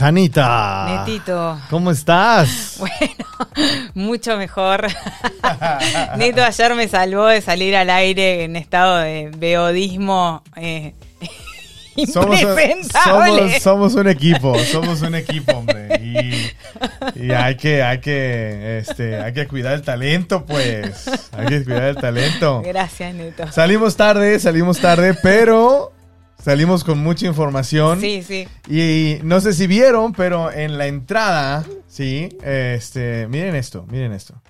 Janita. Netito. ¿Cómo estás? Bueno, mucho mejor. Neto ayer me salvó de salir al aire en estado de beodismo eh, Somos, impresentable. somos, somos un equipo, somos un equipo, hombre. Y, y hay que, hay que, este, hay que cuidar el talento, pues. Hay que cuidar el talento. Gracias, Neto. Salimos tarde, salimos tarde, pero salimos con mucha información. Sí, sí. Y no sé si vieron, pero en la entrada, sí, este, miren esto, miren esto.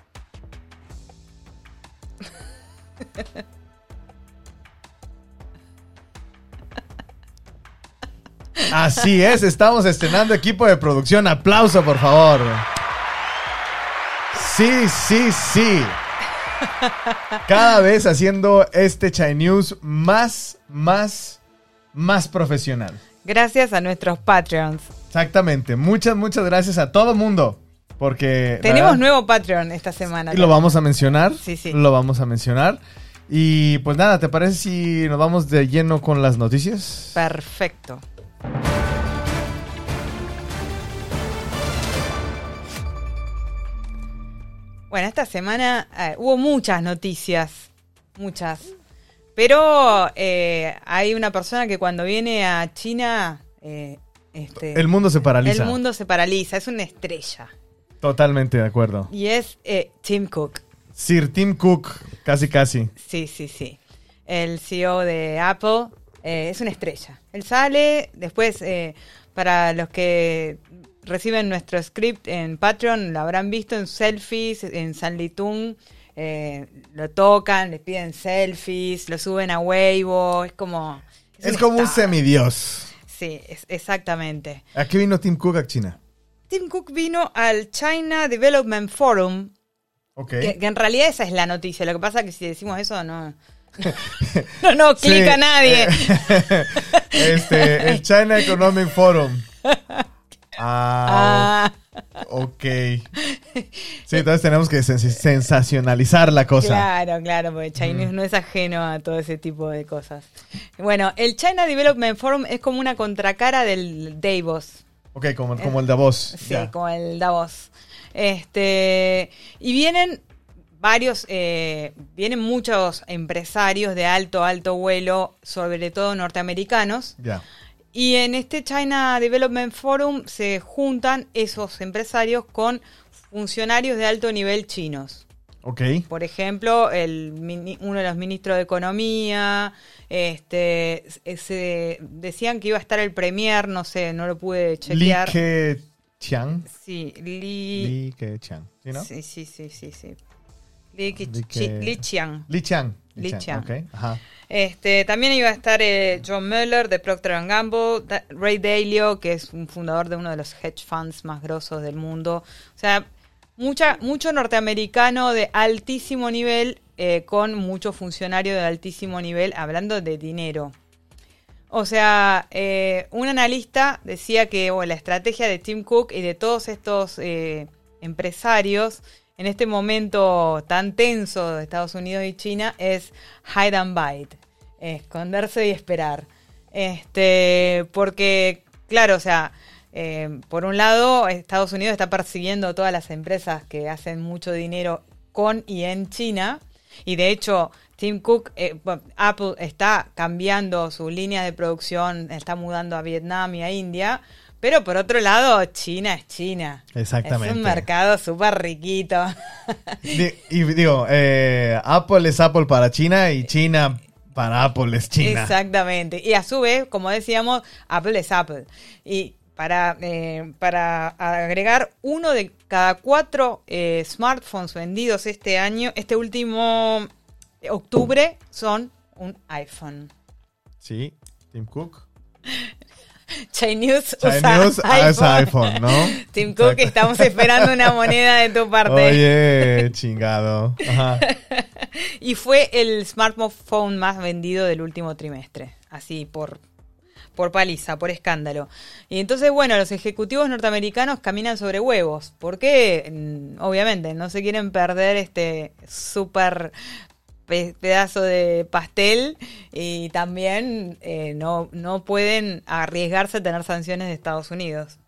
Así es, estamos estrenando equipo de producción. Aplauso, por favor. Sí, sí, sí. Cada vez haciendo este Chai News más, más, más profesional. Gracias a nuestros Patreons. Exactamente. Muchas, muchas gracias a todo mundo. Porque. Tenemos verdad, nuevo Patreon esta semana. Y lo vamos a mencionar. Sí, sí. Lo vamos a mencionar. Y pues nada, ¿te parece si nos vamos de lleno con las noticias? Perfecto. Bueno, esta semana eh, hubo muchas noticias, muchas. Pero eh, hay una persona que cuando viene a China, eh, este, El mundo se paraliza. el mundo se paraliza, es una estrella. Totalmente de acuerdo. Y es eh, Tim Cook. Sir Tim Cook, casi casi. Sí, sí, sí. El CEO de Apple eh, es una estrella. Él sale, después, eh, para los que reciben nuestro script en Patreon, lo habrán visto en selfies, en San Litún. Eh, lo tocan, le piden selfies, lo suben a Weibo. Es como. Es un como un semidios. Sí, es- exactamente. ¿A qué vino Tim Cook a China? Tim Cook vino al China Development Forum, Ok. que, que en realidad esa es la noticia. Lo que pasa es que si decimos eso, no. no, no, Sí, clica nadie. eh, este, el China Economic Forum. Ah, Ah, ok. Sí, entonces tenemos que sens- sensacionalizar la cosa. claro, claro, porque Chinese no es ajeno a todo ese tipo de cosas. Bueno, el China Development Forum es como una contracara del Davos. Ok, como, como el Davos. Sí, ya. como el Davos. Este, y vienen varios, eh, vienen muchos empresarios de alto, alto vuelo, sobre todo norteamericanos. Ya. Y en este China Development Forum se juntan esos empresarios con funcionarios de alto nivel chinos. Ok. Por ejemplo, el, uno de los ministros de Economía, este, se- se decían que iba a estar el Premier, no sé, no lo pude Li chequear. Keqiang. Sí, Li, Li Keqiang. ¿Sí, no? sí, sí, sí, sí, sí. Li, Ke- Li Li. Ajá. Este, también iba a estar eh, John Mueller de Procter Gamble, Da- Ray Dalio, que es un fundador de uno de los hedge funds más grosos del mundo. O sea, mucha, mucho norteamericano de altísimo nivel eh, con muchos funcionarios de altísimo nivel hablando de dinero. O sea, eh, un analista decía que la estrategia de Tim Cook y de todos estos empresarios en este momento tan tenso de Estados Unidos y China es hide and bite, esconderse y esperar. Este, porque, claro, o sea, eh, por un lado, Estados Unidos está persiguiendo todas las empresas que hacen mucho dinero con y en China. Y de hecho, Tim Cook, eh, Apple está cambiando su línea de producción, está mudando a Vietnam y a India. Pero por otro lado, China es China. Exactamente. Es un mercado súper riquito. Y digo, eh, Apple es Apple para China y China para Apple es China. Exactamente. Y a su vez, como decíamos, Apple es Apple. Y para, eh, para agregar, uno de cada cuatro eh, smartphones vendidos este año, este último octubre, son un iPhone. Sí, Tim Cook. Chinese usa News es iPhone, ¿no? Tim Cook, estamos esperando una moneda de tu parte. Oye, chingado. Ajá. Y fue el smartphone más vendido del último trimestre. Así, por, por paliza, por escándalo. Y entonces, bueno, los ejecutivos norteamericanos caminan sobre huevos. Porque, mm, obviamente, no se quieren perder este súper pe- pedazo de pastel y también eh, no, no pueden arriesgarse a tener sanciones de Estados Unidos.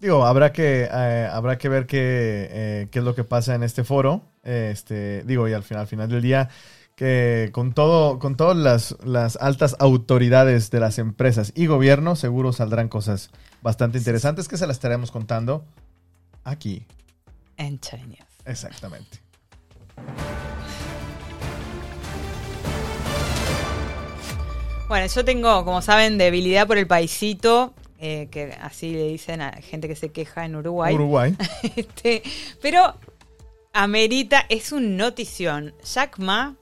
Digo, habrá que, eh, habrá que ver qué, eh, qué es lo que pasa en este foro. Este, digo, y al final, al final del día, que con todo, con todas las, las altas autoridades de las empresas y gobierno, seguro saldrán cosas bastante interesantes que se las estaremos contando aquí. En China. Exactamente. Bueno, yo tengo, como saben, debilidad por el paisito, eh, que así le dicen a gente que se queja en Uruguay. Uruguay. Este, pero amerita, es un notición. Jack Ma,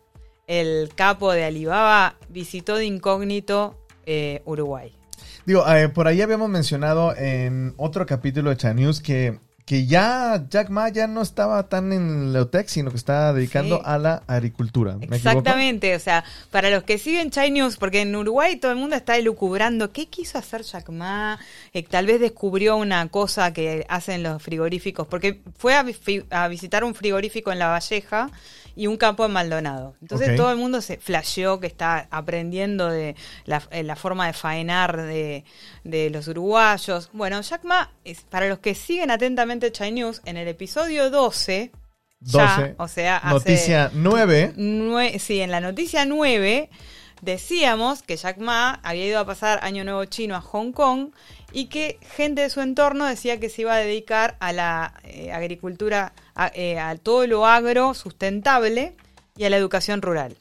el capo de Alibaba, visitó de incógnito eh, Uruguay. Digo, eh, por ahí habíamos mencionado en otro capítulo de Chan News que que ya Jack Ma ya no estaba tan en Leotec, sino que estaba dedicando Sí. a la agricultura. Exactamente, o sea, para los que siguen Chai News, porque en Uruguay todo el mundo está elucubrando qué quiso hacer Jack Ma, Eh, tal vez descubrió una cosa que hacen los frigoríficos, porque fue a, vi- a visitar un frigorífico en La Valleja y un campo en Maldonado. Entonces todo el mundo se flasheó que está aprendiendo de la, eh, la forma de faenar de, de los uruguayos. Bueno, Jack Ma, es, para los que siguen atentamente Chai News, en el episodio 12... ya, 12. o sea, hace- Noticia 9. Nue- sí, en la noticia 9 decíamos que Jack Ma había ido a pasar Año Nuevo Chino a Hong Kong y que gente de su entorno decía que se iba a dedicar a la eh, agricultura, a, eh, a todo lo agro sustentable y a la educación rural.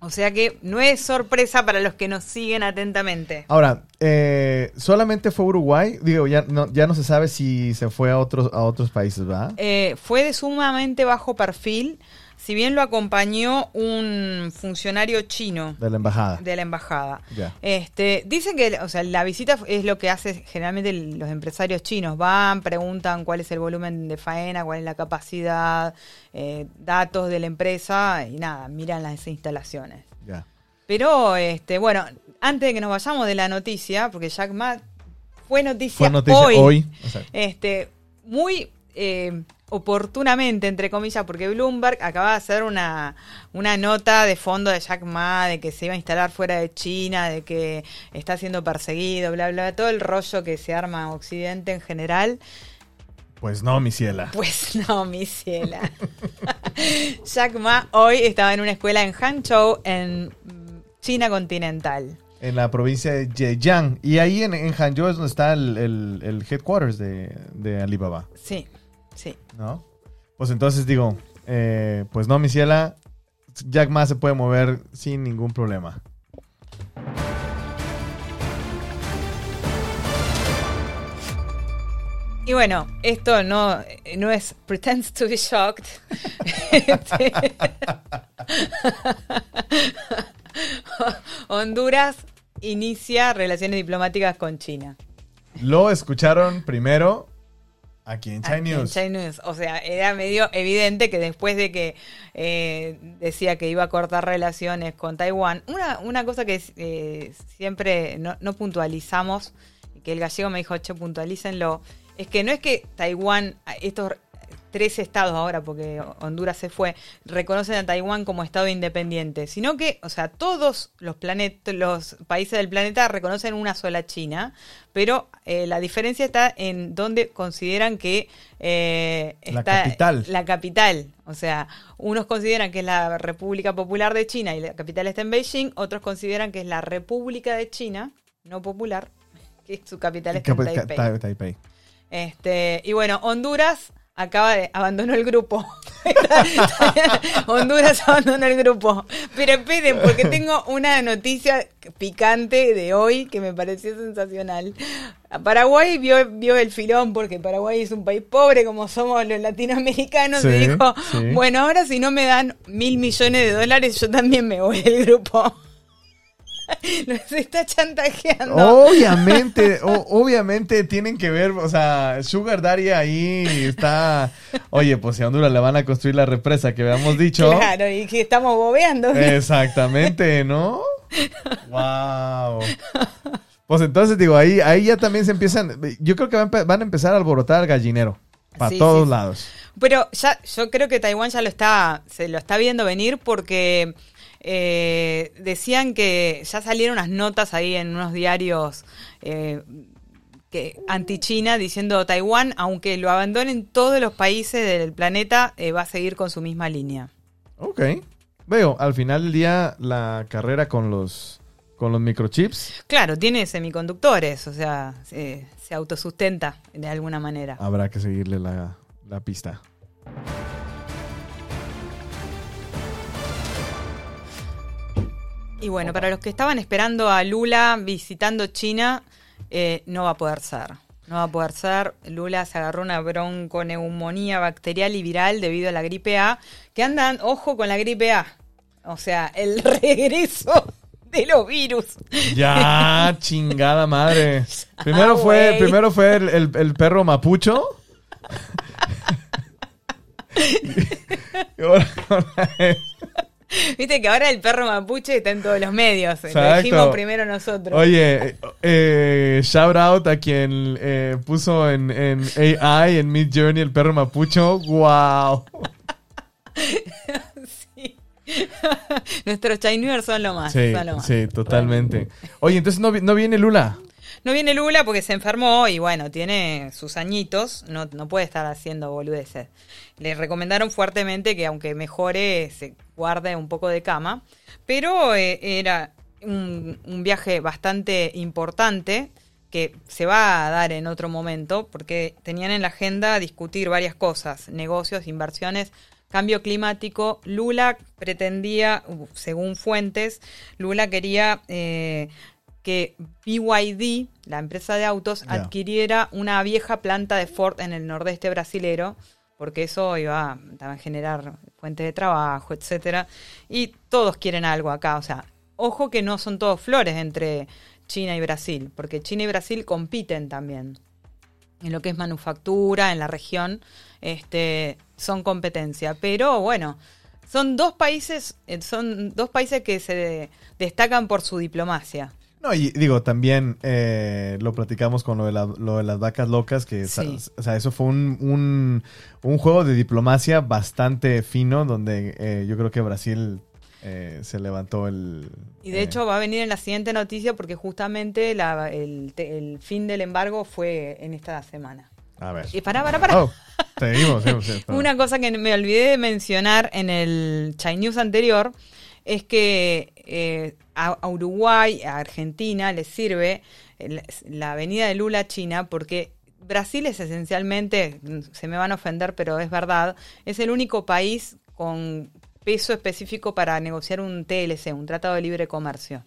O sea que no es sorpresa para los que nos siguen atentamente. Ahora, eh, solamente fue Uruguay. Digo, ya no, ya no se sabe si se fue a otros, a otros países, ¿verdad? Fue de sumamente bajo perfil, si bien lo acompañó un funcionario chino. De la embajada. de la embajada. Ya. Este, dicen que, o sea, la visita es lo que hace generalmente los empresarios chinos. Van, preguntan cuál es el volumen de faena, cuál es la capacidad, eh, datos de la empresa y nada, miran las instalaciones. Ya. Pero, este, bueno, antes de que nos vayamos de la noticia, porque Jack Ma fue noticia, Fue noticia hoy, este, muy eh, oportunamente, entre comillas, porque Bloomberg acaba de hacer una, una nota de fondo de Jack Ma, de que se iba a instalar fuera de China, de que está siendo perseguido, bla, bla, todo el rollo que se arma en Occidente en general. Pues no, mi ciela. Pues no, mi ciela. Jack Ma hoy estaba en una escuela en Hangzhou, en China continental. En la provincia de Zhejiang. Y ahí en, en Hangzhou es donde está el, el- el headquarters de, de Alibaba, Sí, sí. ¿no? Pues entonces digo, eh, pues no, mi ciela, Jack Ma se puede mover sin ningún problema. Y bueno, esto no, no es pretends to be shocked. Este, Honduras inicia relaciones diplomáticas con China. Lo escucharon primero aquí en China Aquí en News. China News. O sea, era medio evidente que después de que eh, decía que iba a cortar relaciones con Taiwán, una, una cosa que eh, siempre no, no puntualizamos, y que el gallego me dijo, che, puntualícenlo, es que no es que Taiwán, estos tres estados ahora, porque Honduras se fue, reconocen a Taiwán como estado independiente, sino que, o sea, todos los planet, los países del planeta reconocen una sola China, pero eh, la diferencia está en donde consideran que eh, La está capital. la capital. O sea, unos consideran que es la República Popular de China y la capital está en Beijing, otros consideran que es la República de China, no popular, que su capital está en Taipei. Ta- Taipei. Este, y bueno, Honduras acaba de abandonó el grupo. Honduras abandonó el grupo. Pero esperen, porque tengo una noticia picante de hoy que me pareció sensacional. Paraguay vio, vio el filón porque Paraguay es un país pobre como somos los latinoamericanos Sí, y dijo, sí. bueno, ahora si no me dan mil millones de dólares, yo también me voy del grupo. Nos está chantajeando. Obviamente, o- obviamente tienen que ver, o sea, Sugar Daddy ahí está. Oye, pues si a Honduras le van a construir la represa que habíamos dicho. Claro, y que estamos bobeando. Exactamente, ¿no? Wow. Pues entonces digo, ahí, ahí ya también se empiezan. Yo creo que van, a empe- van a empezar a alborotar al gallinero. Para Sí, todos sí. lados. Pero ya, yo creo que Taiwán ya lo está, se lo está viendo venir porque eh, decían que ya salieron unas notas ahí en unos diarios eh, que anti-China diciendo Taiwán, aunque lo abandonen todos los países del planeta, eh, va a seguir con su misma línea. Ok. Veo, al final del día, la carrera con los, con los microchips Claro, tiene semiconductores, o sea, se, se autosustenta de alguna manera. habrá que seguirle la, la pista. Y bueno, para los que estaban esperando a Lula visitando China, eh, no va a poder ser. No va a poder ser. Lula se agarró una bronconeumonía bacterial y viral debido a la gripe A. Que andan, ojo con la gripe A. O sea, el regreso de los virus. Ya, chingada madre. Primero fue, primero fue el, el- el perro mapucho. Y ahora- Viste que ahora el perro mapuche está en todos los medios. Lo Exacto. dijimos primero nosotros. Oye, eh, eh, shout out a quien eh, puso en, en AI, en Mid Journey, el perro mapucho. Wow. Sí. Nuestros Chinese son lo más. Sí, son lo más. sí, totalmente. Oye, entonces no, no viene Lula. No viene Lula porque se enfermó y bueno, tiene sus añitos, no, no puede estar haciendo boludeces. Le recomendaron fuertemente que aunque mejore, se guarde un poco de cama, pero eh, era un, un viaje bastante importante que se va a dar en otro momento porque tenían en la agenda discutir varias cosas, negocios, inversiones, cambio climático. Lula pretendía, según fuentes, Lula quería eh, que BYD, la empresa de autos, adquiriera una vieja planta de Ford en el nordeste brasilero, porque eso iba a generar fuentes de trabajo, etcétera. Y todos quieren algo acá, o sea, ojo que no son todos flores entre China y Brasil, porque China y Brasil compiten también en lo que es manufactura en la región, este, son competencia. Pero bueno, son dos países, eh, son dos países que se destacan por su diplomacia. No, y digo, también eh, lo platicamos con lo de, la- lo de las vacas locas, que Sí. o sea, eso fue un, un, un juego de diplomacia bastante fino, donde eh, yo creo que Brasil eh, se levantó el... Y de eh, hecho va a venir en la siguiente noticia porque justamente la- el, fin del embargo fue en esta semana. A ver. Y pará, pará, pará. Oh, seguimos, seguimos, seguimos, perdón. Una cosa que me olvidé de mencionar en el Chai News anterior es que eh, a, a Uruguay, a Argentina, les sirve el- la avenida de Lula a China porque Brasil es esencialmente, mm, se me van a ofender, pero es verdad, es el único país con peso específico para negociar un TLC, un Tratado de Libre Comercio,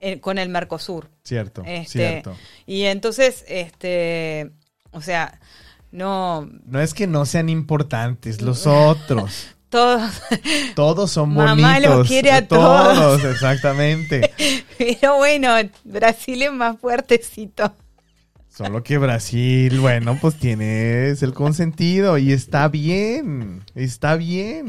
eh, con el Mercosur. Cierto, Este, cierto. Y entonces, este, o sea, no, No es que no sean importantes los otros. todos, Todos son Mamá bonitos. los quiere a todos. todos. exactamente. pero bueno, Brasil es más fuertecito. Solo que Brasil, bueno, pues tienes el consentido y está bien. Está bien.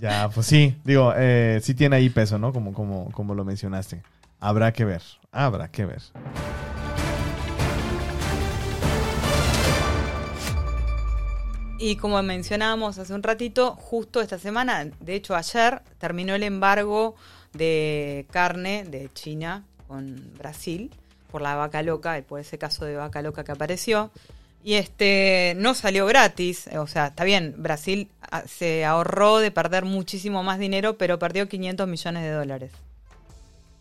Ya, pues sí, digo, eh, sí tiene ahí peso, ¿no? Como, como, como lo mencionaste. Habrá que ver, habrá que ver. Y como mencionábamos hace un ratito, justo esta semana, de hecho ayer, terminó el embargo de carne de China con Brasil por la vaca loca, por ese caso de vaca loca que apareció. Y este no salió gratis, o sea, está bien, Brasil ah, se ahorró de perder muchísimo más dinero, pero perdió 500 millones de dólares.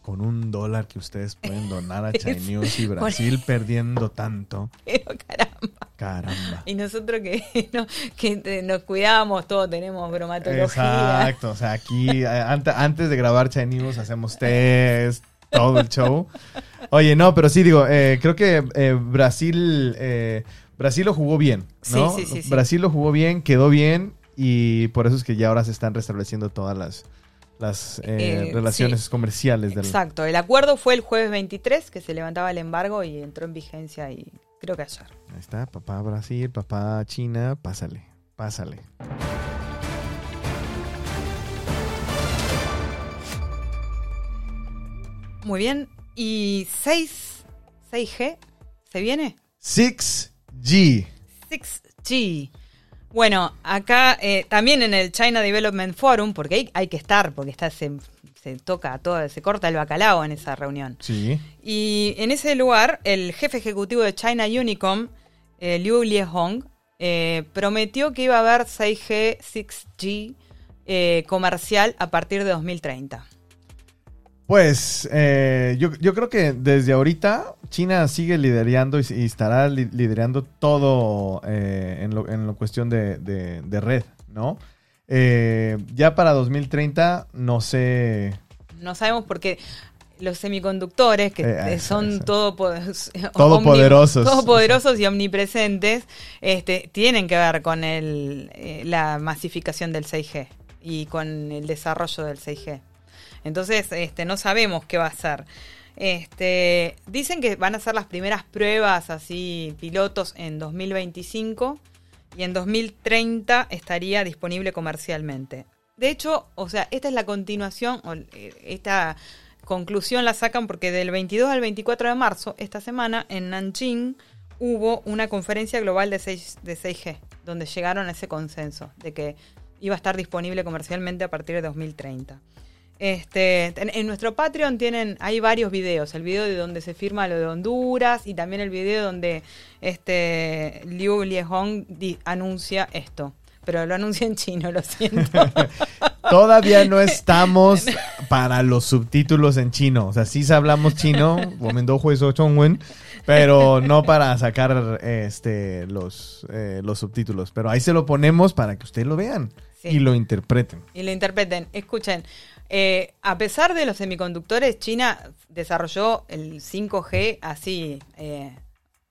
Con un dólar que ustedes pueden donar a China News y Brasil perdiendo tanto. Pero caramba. Caramba. Y nosotros que, no- que nos cuidamos, todos tenemos bromatología. Exacto, o sea, aquí ante- antes de grabar China News hacemos test, todo el show. Oye, no, pero sí digo, eh, creo que eh, Brasil, eh, Brasil lo jugó bien, ¿no? Sí, sí, sí. Brasil lo jugó bien, quedó bien y por eso es que ya ahora se están restableciendo todas las, las eh, Eh, relaciones sí. comerciales del... Exacto, el acuerdo fue el jueves 23 que se levantaba el embargo y entró en vigencia y creo que ayer. Ahí está, papá Brasil, papá China, pásale, pásale. Muy bien, y 6, 6G, ¿se viene? 6G. 6G. Bueno, acá eh, también en el China Development Forum, porque hay, hay que estar, porque está ese se toca todo, se corta el bacalao en esa reunión. Sí. Y en ese lugar, el jefe ejecutivo de China Unicom, eh, Liu Liehong, eh, prometió que iba a haber 6G, 6G eh, comercial a partir de 2030. Pues eh, yo, yo creo que desde ahorita China sigue liderando y, y estará li- liderando todo eh, en, lo, en lo cuestión de, de- de red, ¿no? Eh, ya para 2030, no sé. No sabemos por qué los semiconductores, que Eh, eh, eso, son eso. todo Todopoderosos. todopoderosos y omnipresentes, este, tienen que ver con el, eh, la masificación del 6G y con el desarrollo del 6G. Entonces, este, no sabemos qué va a ser. Este, dicen que van a ser las primeras pruebas así pilotos en 2025 y en 2030 estaría disponible comercialmente. De hecho, o sea, esta es la continuación, o, eh, esta conclusión la sacan porque del 22 al 24 de marzo, esta semana, en Nanjing, hubo una conferencia global de, 6, de 6G, donde llegaron a ese consenso de que iba a estar disponible comercialmente a partir de 2030. Este, en, en nuestro Patreon tienen, hay varios videos, el video de donde se firma lo de Honduras y también el video donde este Liu Liehong di- anuncia esto. Pero lo anuncia en chino, lo siento. Todavía no estamos para los subtítulos en chino. O sea, sí hablamos chino, pero no para sacar este los, eh, los subtítulos. Pero ahí se lo ponemos para que ustedes lo vean Sí. y lo interpreten. y lo interpreten. Escuchen, eh, a pesar de los semiconductores, China desarrolló el 5G así eh,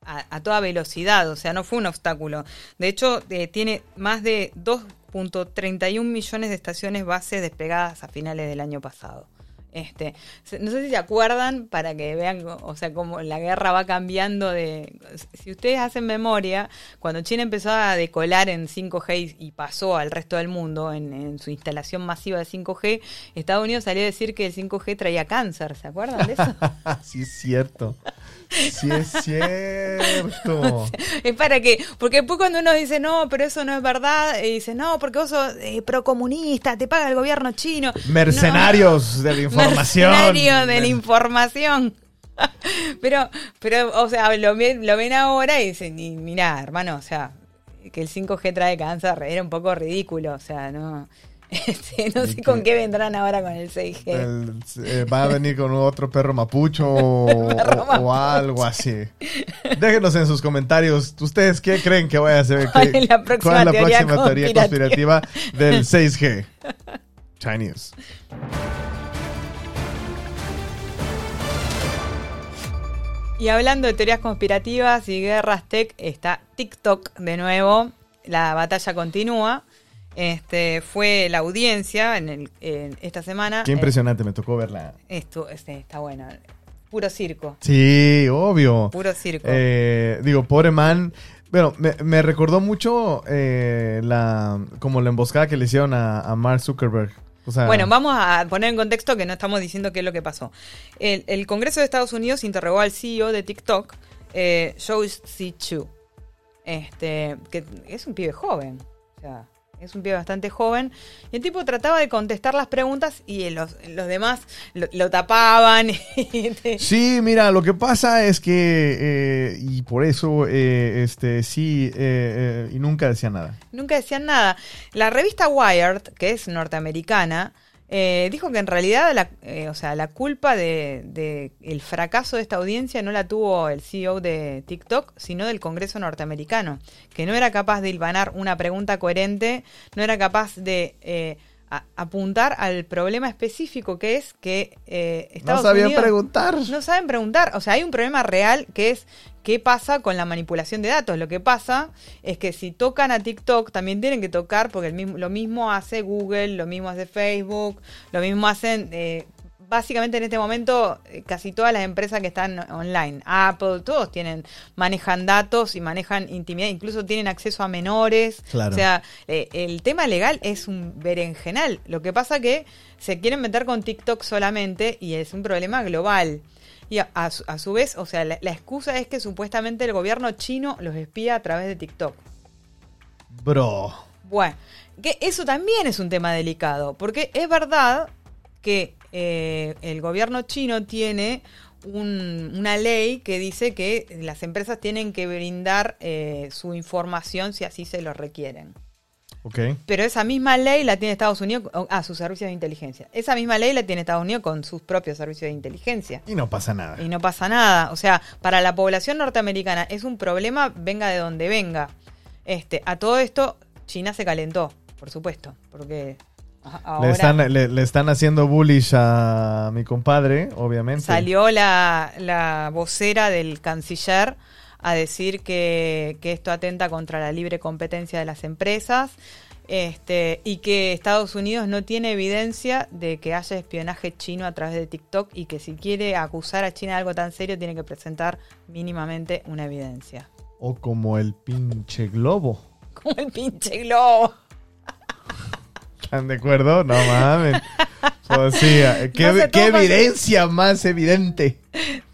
a, toda velocidad, o sea, no fue un obstáculo. De hecho, eh, tiene más de 2.31 millones de estaciones base desplegadas a finales del año pasado. Este, no sé si se acuerdan para que vean, o sea, cómo la guerra va cambiando de... Si ustedes hacen memoria, cuando China empezó a decolar en 5G y y pasó al resto del mundo en, en su instalación masiva de 5G, Estados Unidos salió a decir que el 5G traía cáncer, ¿se acuerdan de eso? sí es cierto. Sí es cierto. es para que, porque después cuando uno dice, no, pero eso no es verdad, y dice, no, porque vos sos eh, procomunista, te paga el gobierno chino. Mercenarios de la información. Mercenario de la información. pero, pero, o sea, lo, ven- lo ven ahora y dicen, y mirá, hermano, o sea, que el 5G trae cáncer era un poco ridículo, o sea, no. Este, no sé que- con qué vendrán ahora con el 6G. El- eh, va a venir con otro perro mapucho o, Perro o- o algo así. Déjenos en sus comentarios. ¿Ustedes qué creen que vaya a ser? ¿Cuál es la próxima cuál es la teoría próxima teoría conspirativa? conspirativa del 6G? Chinese. Y hablando de teorías conspirativas y guerras tech, está TikTok de nuevo. La batalla continúa. Este fue la audiencia en, el- en esta semana. Qué Eh, impresionante, me tocó verla. esto este, está bueno. Puro circo. Sí, obvio. Puro circo. Eh, digo, pobre man. Bueno, me, me recordó mucho eh, la como la emboscada que le hicieron a, a Mark Zuckerberg. O sea, Bueno, vamos a poner en contexto que no estamos diciendo qué es lo que pasó. El, el Congreso de Estados Unidos interrogó al CEO de TikTok, eh, Joe C. Chu, este, que es un pibe joven. O sea, es un pibe bastante joven. Y el tipo trataba de contestar las preguntas y los, los demás lo, lo tapaban. y- Sí, mira, lo que pasa es que, eh, y por eso, eh, este, sí, eh, eh, y nunca decía nada. Nunca decían nada. La revista Wired, que es norteamericana, eh, dijo que en realidad la, eh, o sea, la culpa de, de el fracaso de esta audiencia no la tuvo el CEO de TikTok, sino del Congreso norteamericano, que no era capaz de hilvanar una pregunta coherente, no era capaz de eh, a- apuntar al problema específico que es que eh, Estados no sabía Unidos preguntar. no saben preguntar. O sea, hay un problema real que es qué pasa con la manipulación de datos. Lo que pasa es que si tocan a TikTok, también tienen que tocar, porque el mismo, lo mismo hace Google, lo mismo hace Facebook, lo mismo hacen... eh, Básicamente en este momento eh, casi todas las empresas que están online, Apple, todos tienen, manejan datos y manejan intimidad, incluso tienen acceso a menores. Claro. O sea, eh, el tema legal es un berenjenal. Lo que pasa que se quieren meter con TikTok solamente y es un problema global. Y a, a su, a su vez, o sea, la, la excusa es que supuestamente el gobierno chino los espía a través de TikTok. Bro. Bueno, que eso también es un tema delicado, porque es verdad que eh, el gobierno chino tiene un- una ley que dice que las empresas tienen que brindar eh, su información si así se lo requieren. Ok. Pero esa misma ley la tiene Estados Unidos a sus servicios de inteligencia. Esa misma ley la tiene Estados Unidos con sus propios servicios de inteligencia. Y no pasa nada. Y no pasa nada. O sea, para la población norteamericana es un problema, venga de donde venga. Este, a todo esto, China se calentó, por supuesto. Porque ahora Le están, le, le están haciendo bullish a mi compadre, obviamente. salió la, la vocera del canciller a decir que, que esto atenta contra la libre competencia de las empresas. Este, y que Estados Unidos no tiene evidencia de que haya espionaje chino a través de TikTok y que si quiere acusar a China de algo tan serio tiene que presentar mínimamente una evidencia. O como el pinche globo. Como el pinche globo. ¿Están de acuerdo? No mames. Eh, ¿qué, No sé, qué todo pasa- evidencia más evidente?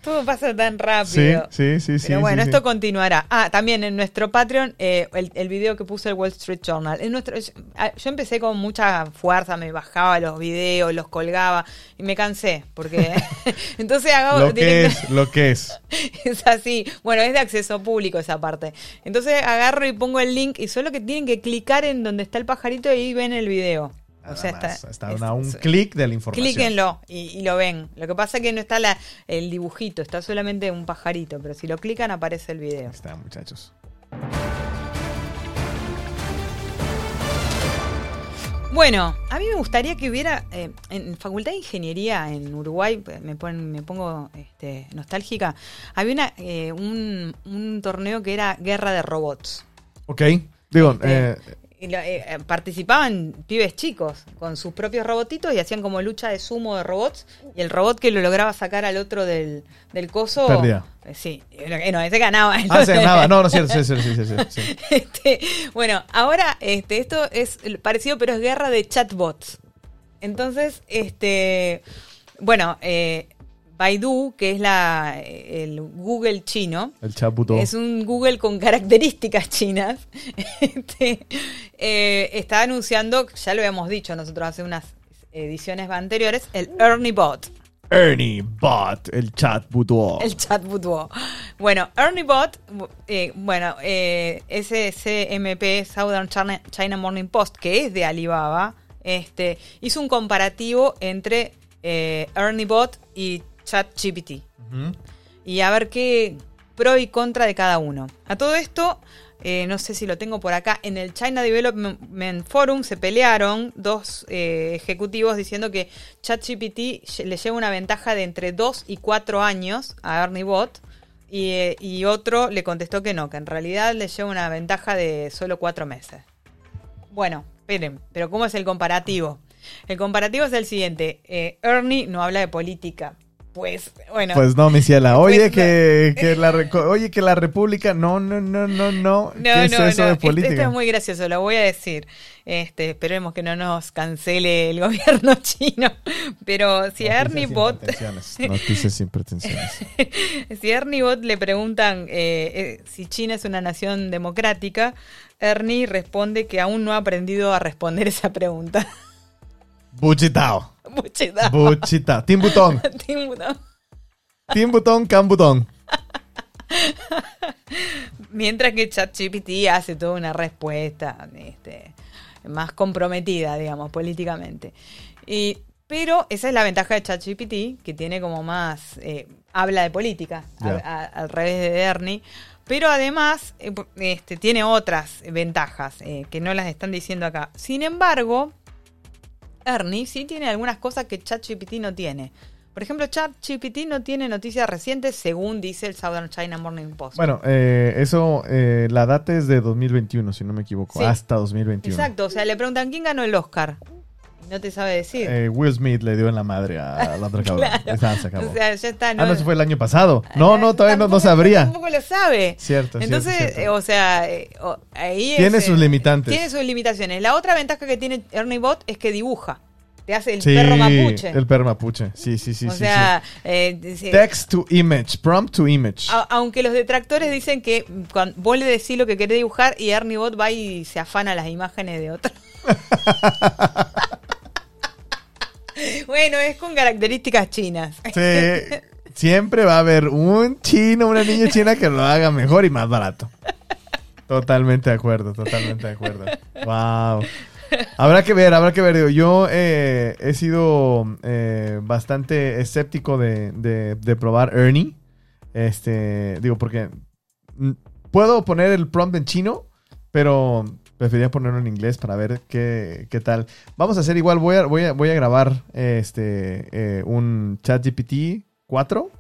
Todo pasa tan rápido. sí, sí, sí. Pero bueno, sí, esto sí. continuará. Ah, también en nuestro Patreon, eh, el, el video que puso el Wall Street Journal. En nuestro, yo, ah, yo empecé con mucha fuerza, me bajaba los videos, los colgaba y me cansé. Porque entonces hago Lo que es, lo que es. es así. Bueno, es de acceso público esa parte. Entonces agarro y pongo el link y solo que tienen que clicar en donde está el pajarito y ahí ven el video. O sea, está, está es- a un clic de la información. Clíquenlo y, y lo ven. Lo que pasa es que no está la, el dibujito, está solamente un pajarito, pero si lo clican aparece el video. Ahí está, muchachos. Bueno, a mí me gustaría que hubiera eh, en Facultad de Ingeniería en Uruguay, me, pon- me pongo este, nostálgica, había una, eh, un, un torneo que era Guerra de Robots. Ok. Digo, Este, eh, participaban pibes chicos con sus propios robotitos y hacían como lucha de sumo de robots y el robot que lo lograba sacar al otro del, del coso Perdía. eh, sí eh, no ese ganaba ah, se ganaba. No, no es cierto. Sí, sí, sí, sí. Este, bueno ahora este esto es parecido pero es guerra de chatbots entonces este bueno eh, Baidu que es la el Google chino El chaputo. es un Google con características chinas. Este, eh, está anunciando, ya lo habíamos dicho nosotros hace unas ediciones anteriores, el Ernie Bot, Ernie Bot, el chatputo. el chat Butuo. Bueno, Ernie Bot, eh, bueno, eh, ese CMP, Southern China, China Morning Post, que es de Alibaba, este, hizo un comparativo entre eh, Ernie Bot y ChatGPT. Y a ver qué pro y contra de cada uno. A todo esto, eh, no sé si lo tengo por acá, en el China Development Forum se pelearon dos eh, ejecutivos diciendo que ChatGPT le lleva una ventaja de entre 2 y 4 años a Ernie Bot. Y, eh, y otro le contestó que no, que en realidad le lleva una ventaja de solo 4 meses. Bueno, esperen, pero ¿cómo es el comparativo? El comparativo es el siguiente. Ernie no habla de política. Pues, bueno. Pues no, mi ciela. Oye, Pues, que, que la, oye, que la República. No, no, no, no, no. No, ¿Qué es no, eso no. de Este- política? Esto es muy gracioso, lo voy a decir. Este, esperemos que no nos cancele el gobierno chino. Pero si a Ernie Bot, Noticias sin pretensiones. si a Ernie Bot le preguntan eh, eh, si China es una nación democrática, Ernie responde que aún no ha aprendido a responder esa pregunta. Buchitao. Buchitao. Tim Butón. Tim Butón, Can Butón. Mientras que ChatGPT hace toda una respuesta este, más comprometida, digamos, políticamente. Y, pero esa es la ventaja de ChatGPT, que tiene como más. eh, habla de política, a- a- al revés de Ernie. Pero además eh, este, tiene otras ventajas eh, que no las están diciendo acá. Sin embargo, Ernie sí tiene algunas cosas que ChatGPT no tiene. Por ejemplo, ChatGPT no tiene noticias recientes según dice el Southern China Morning Post. Bueno, eh, eso, eh, la data es de 2021, si no me equivoco. Sí. Hasta 2021. Exacto, o sea, le preguntan quién ganó el Oscar. No te sabe decir. Eh, Will Smith le dio en la madre a la otra cabrón. Claro. Esa se acabó. O sea, ya está. ah, no, eso fue el año pasado. Ah, No, no, todavía no, no sabría. Tampoco lo sabe. Cierto, Entonces, cierto. eh, o sea, eh, ahí Tiene es, sus eh, limitantes. Tiene sus limitaciones. La otra ventaja que tiene Ernie Bot es que dibuja. Te hace el sí, perro mapuche. el perro mapuche. Sí, sí, sí. o sí, sea, eh, sí. Text to image, prompt to image. a- aunque los detractores dicen que cuando vos le decís lo que querés dibujar y Ernie Bot va y se afana las imágenes de otro. Bueno, es con características chinas. Sí, siempre va a haber un chino, una niña china que lo haga mejor y más barato. Totalmente de acuerdo, totalmente de acuerdo. Wow. Habrá que ver, habrá que ver. Yo eh, he sido eh, bastante escéptico de, de- de probar Ernie. Este, digo, porque mm, puedo poner el prompt en chino, pero preferiría ponerlo en inglés para ver qué, qué tal. Vamos a hacer igual, voy a, voy a, voy a grabar este, eh, un ChatGPT 4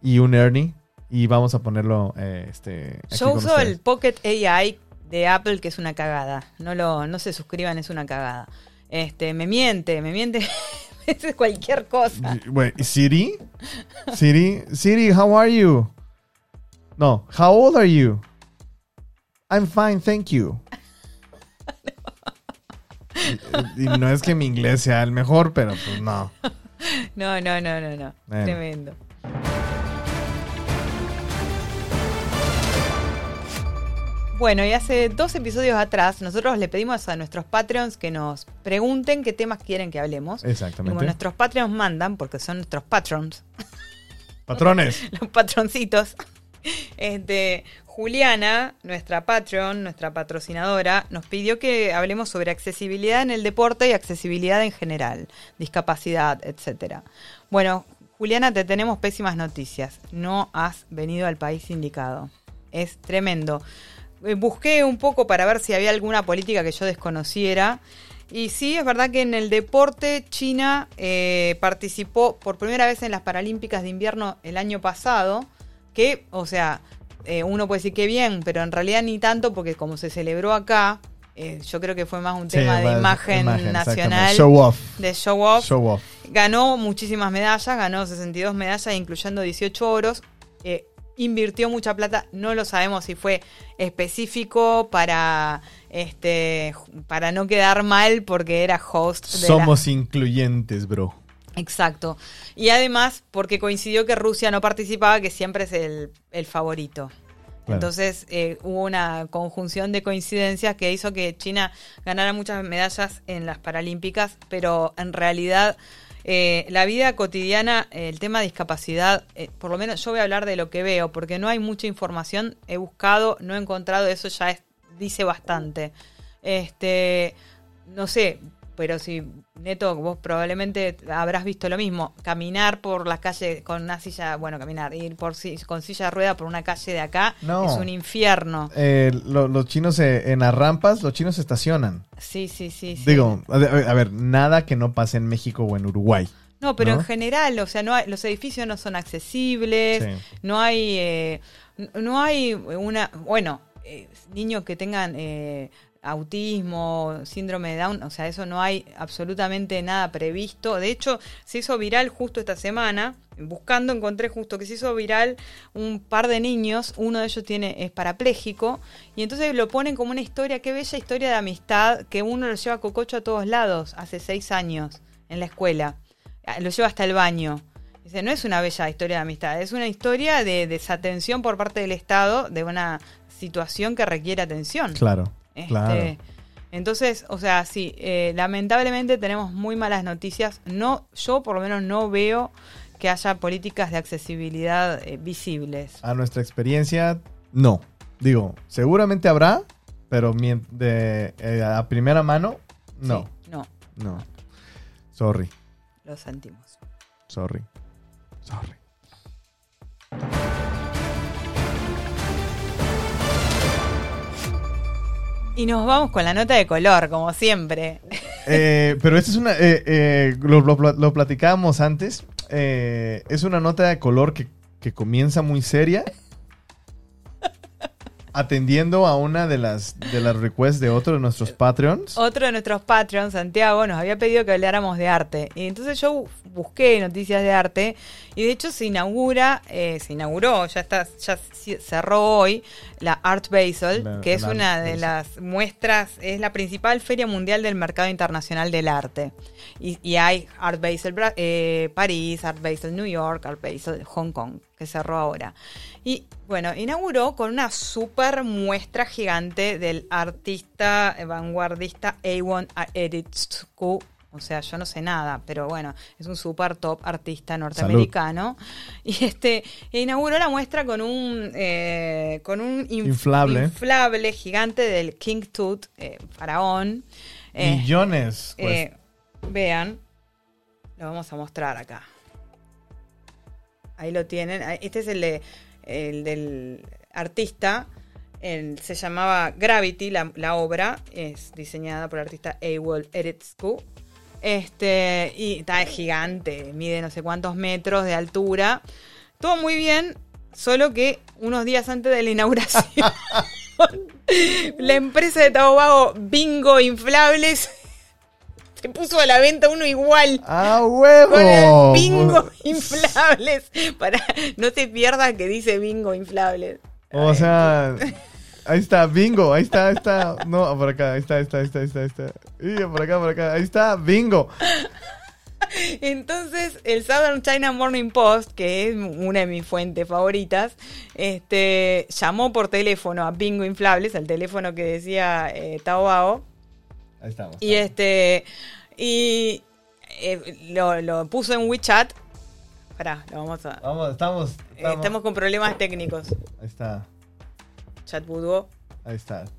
y un Ernie y vamos a ponerlo eh, este, aquí Yo con uso ustedes. el Pocket AI de Apple, que es una cagada. No lo, no se suscriban, es una cagada. Este, me miente, me miente. es cualquier cosa. Wait, Siri? Siri? Siri, how are you? No, how old are you? I'm fine, thank you. Y, no es que mi inglés sea el mejor, pero pues no. No, no, no, no, no. Bueno. Tremendo. Bueno, y hace dos episodios atrás nosotros le pedimos a nuestros Patreons que nos pregunten qué temas quieren que hablemos. Y Como Exactamente. nuestros Patreons mandan, porque son nuestros patrons, Patrones. los patroncitos. Este, Juliana, nuestra Patreon, nuestra patrocinadora, nos pidió que hablemos sobre accesibilidad en el deporte y accesibilidad en general, discapacidad, etcétera. Bueno, Juliana, te tenemos pésimas noticias. No has venido al país indicado. Es tremendo. Eh, Busqué un poco para ver si había alguna política que yo desconociera. Y sí, es verdad que en el deporte China eh, participó por primera vez en las Paralímpicas de invierno el año pasado, que, o sea, eh, uno puede decir que bien, pero en realidad ni tanto porque como se celebró acá, eh, yo creo que fue más un Sí, tema de imagen, imagen, nacional. Show off. de show off. Show off. Ganó muchísimas medallas, ganó 62 medallas, incluyendo 18 oros. Eh, invirtió mucha plata, no lo sabemos si fue específico para este para no quedar mal porque era host de la- Somos incluyentes, bro. Exacto. Y además porque coincidió que Rusia no participaba, que siempre es el, el favorito. Claro. Entonces eh, hubo una conjunción de coincidencias que hizo que China ganara muchas medallas en las Paralímpicas, pero en realidad eh, la vida cotidiana, eh, el tema de discapacidad, eh, por lo menos yo voy a hablar de lo que veo, porque no hay mucha información, he buscado, no he encontrado, eso ya es- dice bastante. Este, no sé, pero si, Neto, vos probablemente habrás visto lo mismo, caminar por las calles con una silla, bueno, caminar, ir por con silla de rueda por una calle de acá No. es un infierno. Eh, lo- los chinos eh, en las rampas, los chinos se estacionan. Sí, sí, sí. sí. Digo, a ver, a ver, nada que no pase en México o en Uruguay. No, pero ¿no? en general, o sea, no hay- los edificios no son accesibles, Sí. no hay, eh, no hay una, bueno, eh, niños que tengan eh, autismo, síndrome de Down, o sea, eso no hay absolutamente nada previsto. De hecho, se hizo viral justo esta semana, buscando encontré justo que se hizo viral un par de niños, uno de ellos tiene es parapléjico y entonces lo ponen como una historia, qué bella historia de amistad que uno lo lleva a cococho a todos lados hace seis años en la escuela. Lo lleva hasta el baño. Dice, no es una bella historia de amistad, es una historia de desatención por parte del Estado de una situación que requiere atención. Claro, Este, claro. Entonces, o sea, sí, eh, lamentablemente tenemos muy malas noticias. No, yo por lo menos no veo que haya políticas de accesibilidad eh, visibles. A nuestra experiencia, no. Digo, seguramente habrá, pero de, eh, a primera mano, no. Sí, no, No. Sorry, lo sentimos. sorry, sorry. Y nos vamos con la nota de color, como siempre. Eh, pero esta es una. eh, eh, lo, platicábamos antes. eh, es una nota de color que, que comienza muy seria. Atendiendo a una de las, de las requests de otro de nuestros Patreons. Otro de nuestros Patreons, Santiago, nos había pedido que habláramos de arte. Y entonces yo busqué noticias de arte. Y de hecho se inaugura, eh, se inauguró, ya está, ya cerró hoy, la Art Basel, La- que es una de Basel. las muestras, es la principal feria mundial del mercado internacional del arte. Y, y hay Art Basel eh, París, Art Basel New York, Art Basel Hong Kong, que cerró ahora. Y bueno, inauguró con una super muestra gigante del artista vanguardista Awon Editsku, O sea, yo no sé nada, pero bueno, es un super top artista norteamericano. Y este inauguró la muestra con un eh, con un inf- Inflable. inflable gigante del King Tut, eh, faraón. Eh, Millones. pues. vean, lo vamos a mostrar acá. Ahí lo tienen. Ahí- Este es el, de, el del artista. El- se llamaba Gravity, la, la obra. Es diseñada por el artista Ewell Eritzku. Este, y está gigante, mide no sé cuántos metros de altura. Todo muy bien, solo que unos días antes de la inauguración, la empresa de Tabobago Bingo Inflables se puso a la venta uno igual. ¡Ah, huevo! Con bingo inflables. Para no te pierdas que dice bingo inflables. O sea, ahí está, bingo, ahí está, ahí está. No, por acá, ahí está, ahí está, ahí está, ahí está. Ahí está. Y por acá, por acá, ahí está, bingo. Entonces, el Southern China Morning Post, que es una de mis fuentes favoritas, este, llamó por teléfono a Bingo Inflables, al teléfono que decía eh, Taobao, Ahí estamos. y este y eh, lo, lo puso en WeChat. Pará, lo vamos a. Vamos, estamos, eh, estamos. con problemas técnicos. Ahí está, Chat Budó. ahí está.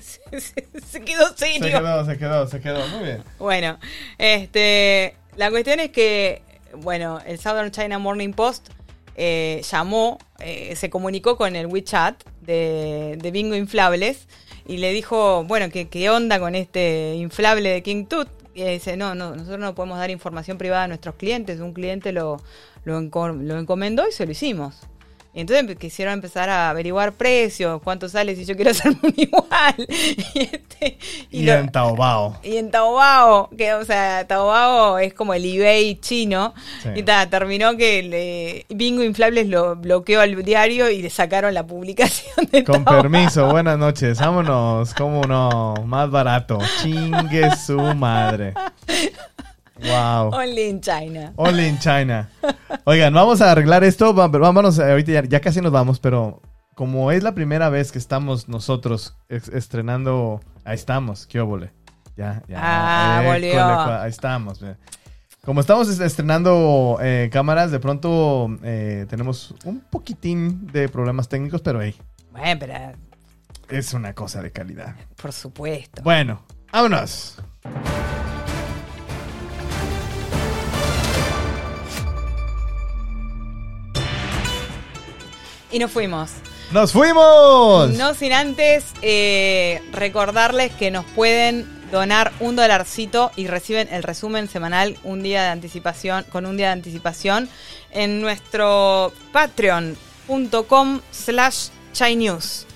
Se, se- se quedó Se serio. quedó, se quedó, se quedó. Muy bien. Bueno, este, la cuestión es que, bueno, el Southern China Morning Post eh, llamó, eh, se comunicó con el WeChat de, de Bingo Inflables y le dijo, bueno, ¿qué, qué onda con este inflable de King Tut? Y dice, no, no, nosotros no podemos dar información privada a nuestros clientes. Un cliente lo, lo, enco- lo encomendó y se lo hicimos. Y entonces quisieron empezar a averiguar precios, cuánto sale si yo quiero hacerme un igual. Y, este, Y, lo- en Taobao. y en Taobao, que o sea, Taobao es como el eBay chino. Sí. Y ta, terminó que le- Bingo Inflables lo bloqueó al diario y le sacaron la publicación de Con Taobao. permiso, buenas noches. Vámonos, cómo no, más barato. Chingue su madre. Wow. Only in China. Only in China. Oigan, vamos a arreglar esto. Vámonos, eh, ahorita ya, ya casi nos vamos, pero como es la primera vez que estamos nosotros estrenando, ahí estamos, qué óvole. Ya, ya. Ah, école, volvió. ahí estamos. Como estamos est- estrenando eh, cámaras, de pronto eh, tenemos un poquitín de problemas técnicos, pero hey, Bueno, pero es una cosa de calidad. por supuesto. Bueno, vámonos. Y nos fuimos. ¡Nos fuimos! No sin antes eh, recordarles que nos pueden donar un dolarcito y reciben el resumen semanal un día de anticipación, con un día de anticipación en nuestro patreon.com slash chinews.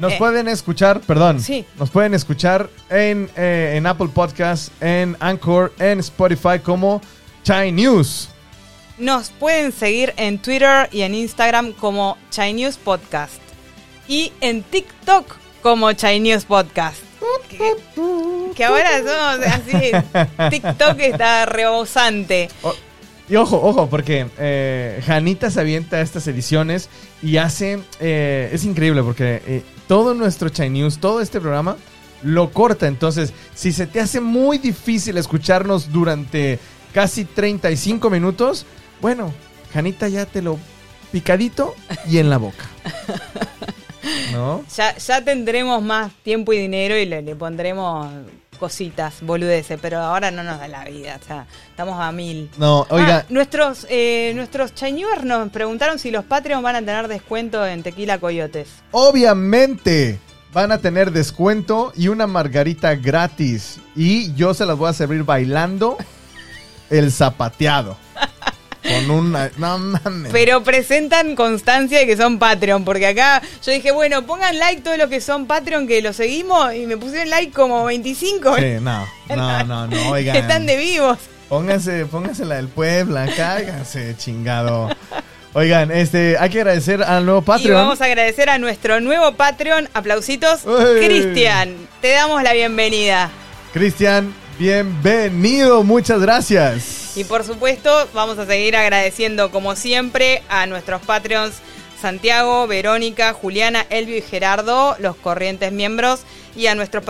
Nos Eh, pueden escuchar, perdón. sí. Nos pueden escuchar en, eh, en Apple Podcast, en Anchor, en Spotify como Chai News. Nos pueden seguir en Twitter y en Instagram como Chinews Podcast. Y en TikTok como Chinews Podcast. Que, que ahora somos así. TikTok está rebosante. Y ojo, ojo, porque eh, Janita se avienta estas ediciones y hace. eh, es increíble porque eh, todo nuestro Chai News, todo este programa, lo corta. Entonces, si se te hace muy difícil escucharnos durante casi 35 minutos, bueno, Janita ya te lo picadito y en la boca. ¿No? Ya, ya tendremos más tiempo y dinero y le, le pondremos cositas, boludeces, pero ahora no nos da la vida, o sea, estamos a mil. No, oiga. Ah, nuestros eh, nuestros Chinewers nos preguntaron si los Patreon van a tener descuento en Tequila Coyotes. Obviamente van a tener descuento y una margarita gratis. Y yo se las voy a servir bailando el zapateado. Con una... No mames. Pero presentan constancia de que son Patreon, porque acá yo dije, bueno, pongan like todos los que son Patreon, que lo seguimos, y me pusieron like como 25. Sí, no, no, no, no, oigan. Están de vivos. Pónganse, pónganse la del Puebla, cáiganse, chingado. Oigan, este, hay que agradecer al nuevo Y Patreon. vamos a agradecer a nuestro nuevo Patreon. Aplausitos. Cristian, te damos la bienvenida. Cristian, bienvenido, muchas gracias. Y por supuesto, vamos a seguir agradeciendo, como siempre, a nuestros Patreons Santiago, Verónica, Juliana, Elvio y Gerardo, los corrientes miembros, y a nuestros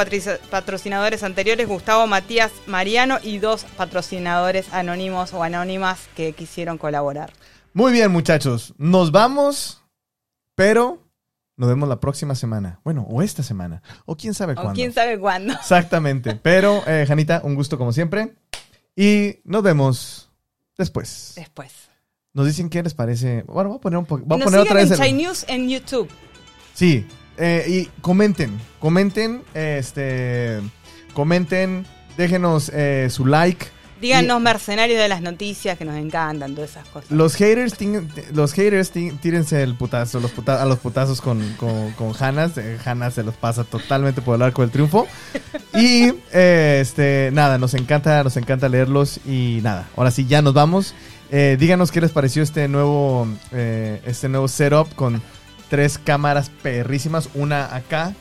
patrocinadores anteriores, Gustavo, Matías, Mariano, y dos patrocinadores anónimos o anónimas que quisieron colaborar. Muy bien, muchachos. Nos vamos, pero nos vemos la próxima semana. Bueno, o esta semana. O quién sabe O cuándo. quién sabe cuándo. Exactamente. Pero, eh, Janita, un gusto como siempre. Y nos vemos después. Después. Nos dicen qué les parece. Bueno, voy a poner un poco. Voy a Nos poner otra vez. en el- Chai News en YouTube. Sí. eh, y comenten. Comenten. Este. Comenten. Déjenos eh, su like. Díganos mercenarios de las noticias que nos encantan, todas esas cosas. Los haters, tin- los haters tin- tírense el putazo, los puta- a los putazos con, con, con Hanas. Eh, Hanas se los pasa totalmente por el arco del triunfo. Y eh, este, nada, nos encanta, nos encanta leerlos. Y nada, ahora sí, ya nos vamos. Eh, díganos qué les pareció este nuevo, eh, este nuevo setup con tres cámaras perrísimas. Una acá,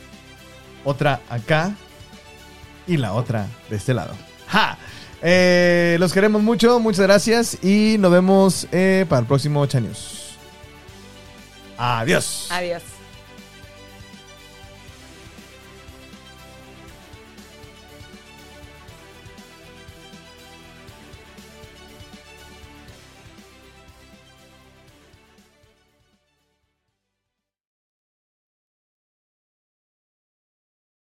otra acá y la otra de este lado. ¡Ja! Eh, los queremos mucho, muchas gracias y nos vemos eh, para el próximo Chanius. Adiós. Adiós.